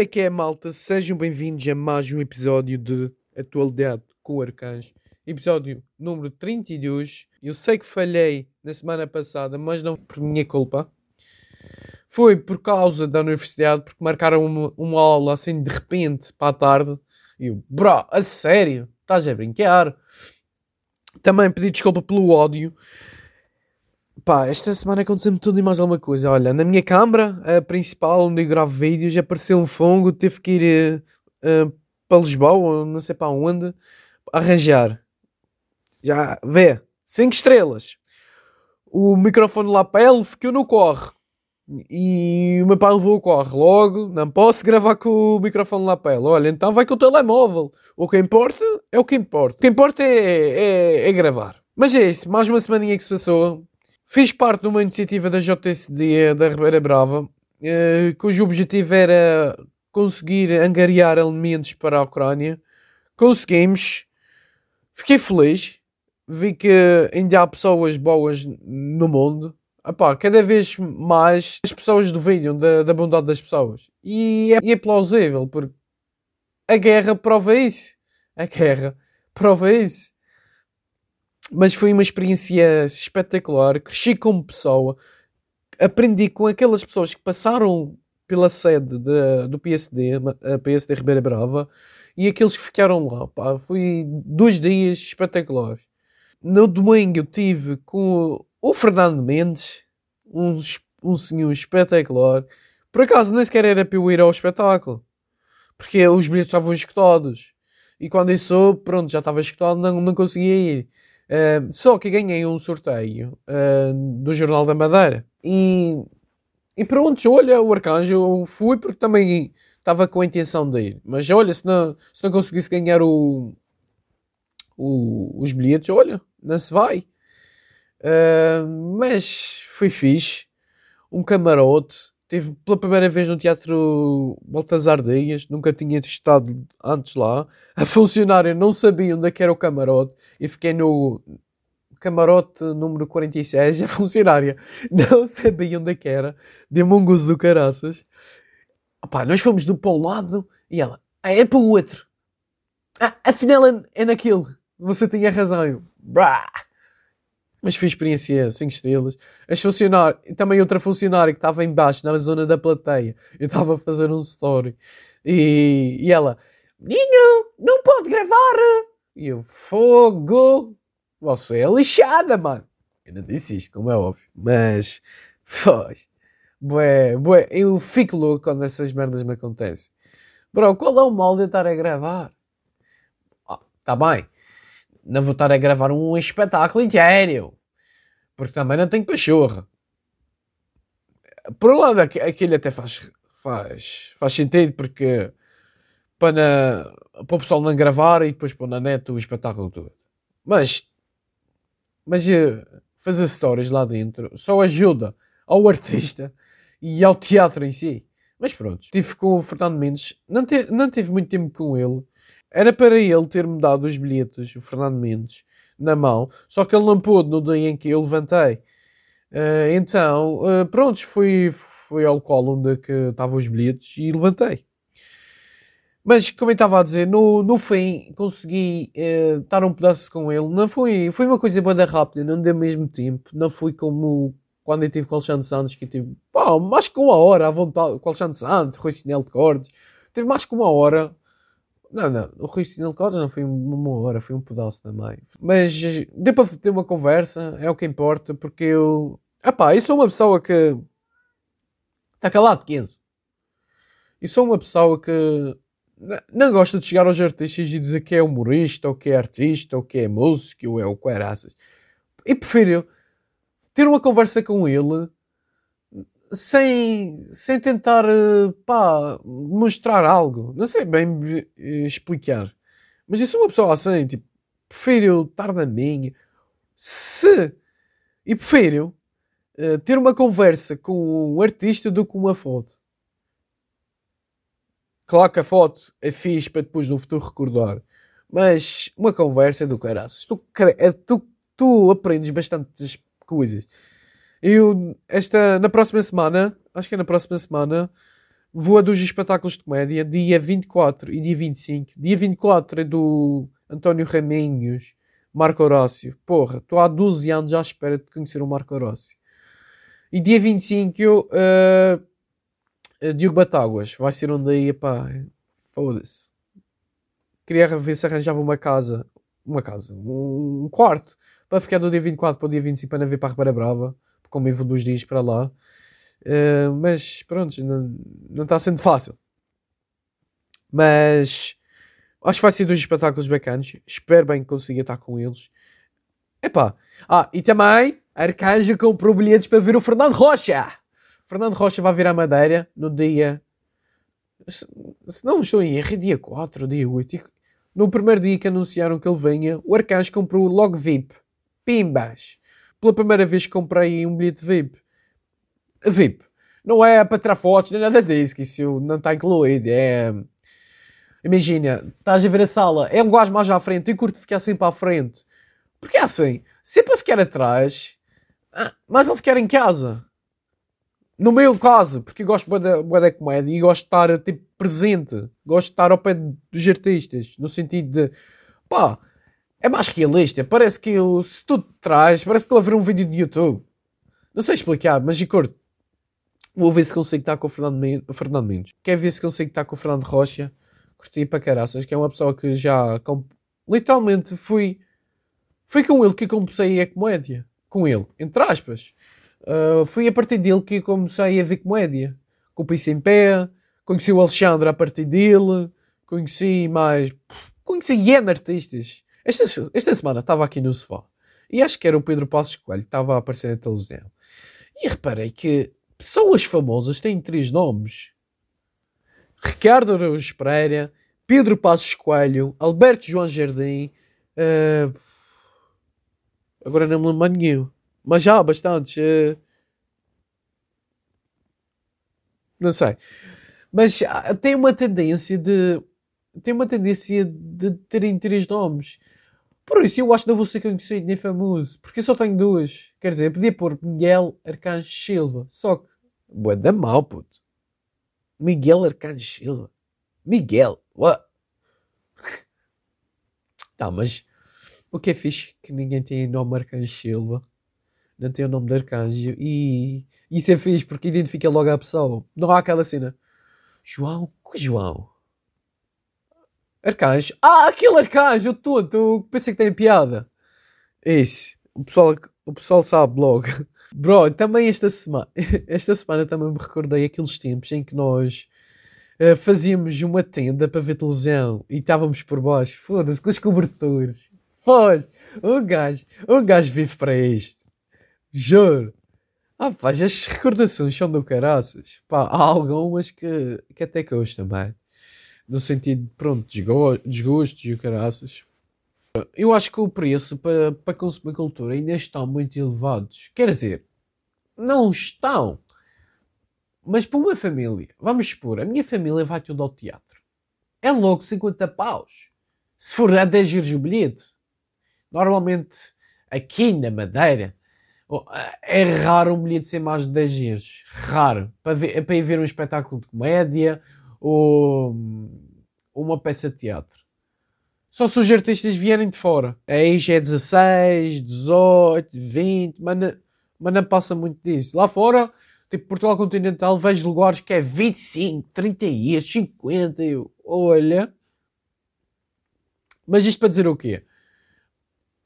é que é, malta? Sejam bem-vindos a mais um episódio de Atualidade com o Arcanjo. Episódio número 32. Eu sei que falhei na semana passada, mas não por minha culpa. Foi por causa da universidade, porque marcaram uma, uma aula assim de repente para a tarde. E eu, bro, a sério? Estás a brincar? Também pedi desculpa pelo ódio. Pá, esta semana aconteceu-me tudo e mais alguma coisa. Olha, na minha câmara, a principal, onde eu gravo vídeos, apareceu um fungo, teve que ir uh, uh, para Lisboa, não sei para onde, arranjar. Já, vê, 5 estrelas. O microfone lá para ele ficou no corre. E o meu pai levou o corre logo. Não posso gravar com o microfone lá para ele. Olha, então vai com o telemóvel. O que importa é o que importa. O que importa é, é, é gravar. Mas é isso, mais uma semaninha que se passou. Fiz parte de uma iniciativa da JSD da Ribeira Brava, eh, cujo objetivo era conseguir angariar alimentos para a Ucrânia. Conseguimos. Fiquei feliz. Vi que ainda há pessoas boas no mundo. Epá, cada vez mais as pessoas duvidam da, da bondade das pessoas. E é, e é plausível, porque a guerra prova isso. A guerra prova isso mas foi uma experiência espetacular. Cresci como pessoa, aprendi com aquelas pessoas que passaram pela sede de, do PSD, a PSD Ribeira Brava, e aqueles que ficaram lá. Pá, foi dois dias espetaculares. No domingo eu tive com o Fernando Mendes, um, um senhor espetacular. Por acaso nem sequer era para eu ir ao espetáculo, porque os bilhetes estavam escutados. E quando soube, pronto, já estava escutado, não, não conseguia ir. Só que ganhei um sorteio uh, do Jornal da Madeira. E, e pronto, olha, o Arcanjo, eu fui porque também estava com a intenção de ir. Mas olha, se não, se não conseguisse ganhar o, o, os bilhetes, olha, não se vai. Uh, mas foi fixe. Um camarote. Teve pela primeira vez no Teatro Baltazar Dias, nunca tinha estado antes lá. A funcionária não sabia onde é que era o camarote e fiquei no camarote número 46. A funcionária não sabia onde é que era, deu-me um gozo do caraças. Opá, nós fomos do para um lado e ela, ah, é para o outro. Ah, afinal é, é naquele. Você tinha razão. Eu, Brá. Mas foi experiência 5 estrelas. As funcionárias, também outra funcionária que estava embaixo, na zona da plateia. Eu estava a fazer um story. E, e ela, Menino, não pode gravar. E eu, fogo. Você é lixada, mano. Eu não disse isto, como é óbvio. Mas, pois. Bué, bué. Eu fico louco quando essas merdas me acontecem. Bro, qual é o mal de eu estar a gravar? Ah, tá bem não vou estar a gravar um espetáculo inteiro. Porque também não tenho pachorra. Por um lado, aquele até faz, faz, faz sentido, porque para, para o pessoal não gravar e depois pôr na net o espetáculo todo. Mas, mas eh, fazer stories lá dentro só ajuda ao artista e ao teatro em si. Mas pronto, tive com o Fernando Mendes, não, te, não tive muito tempo com ele, era para ele ter-me dado os bilhetes, o Fernando Mendes, na mão, só que ele não pôde no dia em que eu levantei. Uh, então, uh, pronto, fui, fui ao colo onde que estavam os bilhetes e levantei. Mas, como eu estava a dizer, no, no fim consegui uh, estar um pedaço com ele. Não foi, foi uma coisa bem rápida, não deu mesmo tempo. Não foi como quando eu tive com o Alexandre Santos, que tive pá, mais que uma hora à vontade com o Alexandre Santos, Rui Sinel de Cordes. Teve mais que uma hora não, não, o Rui Sinal não foi uma hora, foi um pedaço também. Mas deu para ter uma conversa, é o que importa, porque eu. Epá, eu sou uma pessoa que. Está calado, 15. E sou uma pessoa que não gosta de chegar aos artistas e dizer que é humorista, ou que é artista, ou que é músico, ou é o que é. E prefiro ter uma conversa com ele sem, sem tentar eh, pá, mostrar algo. Não sei bem eh, explicar. Mas eu sou uma pessoa assim, tipo, prefiro estar na minha. Se. E prefiro uh, ter uma conversa com um artista do que uma foto. Claro que a foto é fixe para depois no futuro recordar. Mas uma conversa é do caraças. Tu, tu, tu aprendes bastantes coisas. Eu, esta, na próxima semana, acho que é na próxima semana, vou a dois espetáculos de comédia, dia 24 e dia 25. Dia 24 é do António Raminhos, Marco Horácio. Porra, estou há 12 anos à espera de conhecer o Marco Horácio. E dia 25 eu, uh, Diogo Batáguas. Vai ser um dia, pá, foda-se. Queria ver se arranjava uma casa, uma casa, um, quarto, para ficar do dia 24 para o dia 25 para não ver para a Ribeira Brava, como eu vou dois dias para lá. Uh, mas pronto, não, está sendo fácil. Mas acho que vai ser dois espetáculos bacanas. Espero bem que consiga estar com eles. Epá. Ah, e também Arcanja comprou bilhetes para ver o Fernando Rocha. Fernando Rocha vai vir à Madeira no dia. Se não estou em erro, é dia 4, dia 8. No primeiro dia que anunciaram que ele venha, o Arcanjo comprou logo VIP. Pimbas. Pela primeira vez que comprei um bilhete VIP. VIP. Não é para tirar fotos, nem nada disso, que isso não está incluído. É. Imagina, estás a ver a sala, é um gajo mais à frente, eu curto ficar sempre à frente. Porque é assim, se é para ficar atrás, ah, mais vale ficar em casa. No meu caso, porque eu gosto da, da comédia e gosto de estar tipo, presente, gosto de estar ao pé dos artistas, no sentido de pá, é mais realista. Parece que eu, se tu traz, parece que estou a ver um vídeo de YouTube. Não sei explicar, mas de curto. Vou ver se consigo estar com o Fernando, Fernando Mendes. Quer ver se consigo estar com o Fernando Rocha. Curti para caraças, que é uma pessoa que já literalmente fui. Foi com ele que comecei a comédia. Com ele, entre aspas. Uh, a partir dele que comecei a ver comédia. Com o Piso em Pé, conheci o Alexandre a partir dele, conheci mais. Conheci N artistas. Esta, esta semana estava aqui no sofá e acho que era o Pedro Passos Coelho que estava a aparecer na televisão. E reparei que pessoas famosas têm três nomes: Ricardo Araújo Pereira, Pedro Passos Coelho, Alberto João Jardim. Uh, agora não me lembro nenhum. Mas já há bastantes. Uh, não sei. Mas tem uma tendência de. Tem uma tendência de terem três nomes. Por isso eu acho que não vou ser conhecido nem famoso. Porque eu só tenho duas. Quer dizer, eu podia pôr Miguel Arcanjo Silva. Só que. Boa da mal, puto. Miguel Arcanjo Silva. Miguel. What? Tá, mas. O que é fixe que ninguém tem nome Arcanjo Silva não tem o nome de arcanjo. E isso é fixe porque identifica logo a pessoa. Não há aquela cena. João? Que João? Arcanjo? Ah, aquele arcanjo todo. Pensei que tem piada. Isso. O pessoal, o pessoal sabe logo. Bro, também esta semana, esta semana também me recordei aqueles tempos em que nós uh, fazíamos uma tenda para ver televisão e estávamos por baixo, foda-se, com os cobertores. Foda-se, um gajo, um gajo vive para isto. Juro. Ah, pá, as recordações são do caraças. Pá, há algumas que, que até que hoje também. No sentido, pronto, desgostos e o caraças. Eu acho que o preço para, para consumir cultura ainda estão muito elevados. Quer dizer, não estão. Mas para uma família, vamos expor, a minha família vai tudo ao teatro. É logo 50 paus. Se for a 10 euros o bilhete. Normalmente, aqui na Madeira, é raro um bilhete ser mais de 10 euros. Raro. Para, ver, para ir ver um espetáculo de comédia ou uma peça de teatro. Só se os artistas vierem de fora. Aí já é 16, 18, 20, mas não, mas não passa muito disso. Lá fora, tipo Portugal Continental, vejo lugares que é 25, 30 euros, 50. Eu, olha. Mas isto para dizer o quê?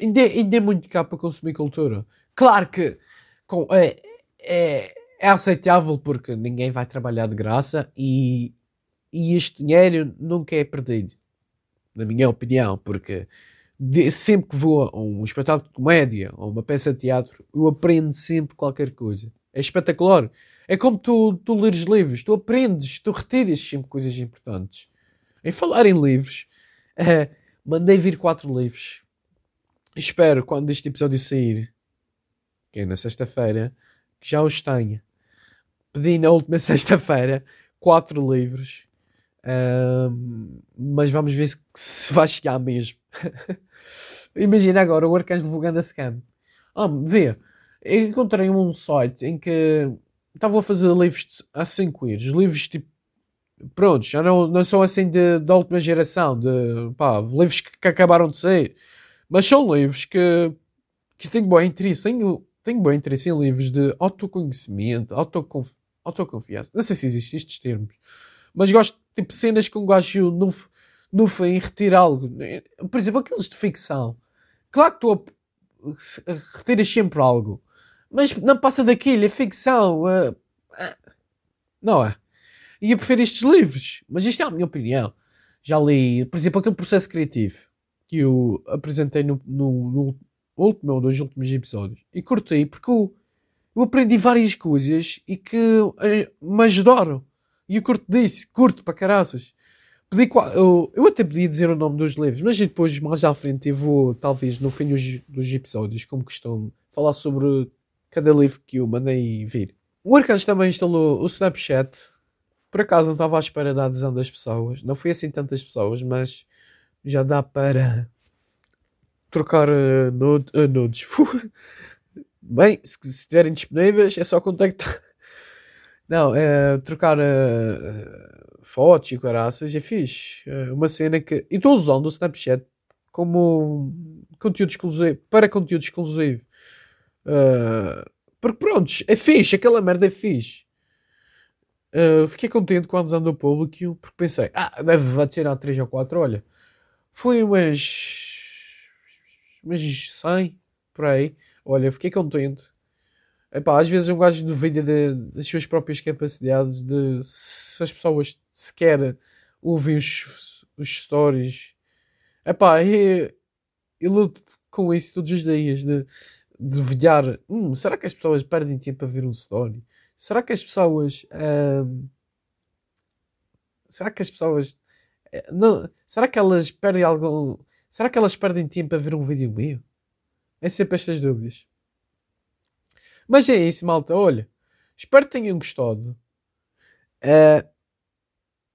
Ainda, ainda é muito caro para consumir cultura. Claro que com, é, é, é, aceitável porque ninguém vai trabalhar de graça e, e este dinheiro nunca é perdido, na minha opinião, porque sempre que vou a um espetáculo de comédia ou uma peça de teatro, eu aprendo sempre qualquer coisa. É espetacular. É como tu, tu leres livros, tu aprendes, tu retiras sempre coisas importantes. Em falar em livros, uh, mandei vir quatro livros. Espero, quando este episódio sair, que é na sexta-feira, que já os tenha. Pedi na última sexta-feira quatro livros, mas vamos ver se, se vai chegar mesmo. Imagina agora o Arcanjo divulgando a scam. Ah, vê, eu encontrei um site em que estavam a fazer livros a 5 euros, livros tipo pronto, já não, não são assim de, da última geração, de pá, livros que, que, acabaram de sair, mas são livros que, que tenho bom interesse, tenho, tenho bom interesse em livros de autoconhecimento, autoconf, autoconfiança, não sei se existem estes termos, mas gosto de tipo, cenas que um gajo não, não foi retirar algo, por exemplo, aqueles de ficção, claro que tu retiras sempre algo, mas não passa daquilo, é ficção, uh, uh, não é? ia preferir estes livros. Mas isto é a minha opinião. Já li, por exemplo, aquele processo criativo que eu apresentei no, no, no último ou dois últimos episódios. E curtei porque eu, eu aprendi várias coisas e que eh, me ajudaram. E eu curto disso, curto para caraças. Pedi, eu, eu até podia dizer o nome dos livros, mas depois, mais à frente, eu vou, talvez, no fim dos, dos episódios, como costumo, falar sobre cada livro que eu mandei vir. O Arcanjo também instalou o Snapchat por acaso não estava à espera da adesão das pessoas. Não fui assim tantas pessoas, mas já dá para trocar uh, nude, nudes. Bem, se estiverem disponíveis é só contactar. Não, é trocar uh, fotos e caraças é fixe. Uh, uma cena que. E estou usando o Snapchat como conteúdo exclusivo. Para conteúdo exclusivo. Uh, porque pronto, é fixe. Aquela merda é fixe. Uh, fiquei contente com a adesão do público porque pensei, ah, deve adicionar 3 ou 4. Olha, foi umas, umas 100 por aí. Olha, fiquei contente. Epá, às vezes um gajo duvida de, das suas próprias capacidades, de se as pessoas sequer ouvem os, os stories. Epá, eu, eu luto com isso todos os dias, de, velhar. Hum, será que as pessoas perdem tempo a ver um story? Será que as pessoas. será que as pessoas. Eh, não, será que elas perdem algo. Será que elas perdem tempo a ver um vídeo meu? É sempre estas dúvidas. Mas é isso, malta. Olha, espero que tenham gostado. Uh,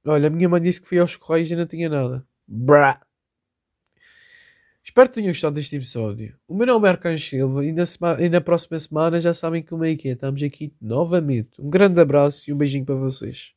olha, a minha mãe disse que fui aos Correios e não tinha nada. Brá. Espero que tenham gostado deste episódio. O meu nome é Arcanjo Silva e na, semana, e na próxima semana já sabem como é que é. Estamos aqui novamente. Um grande abraço e um beijinho para vocês.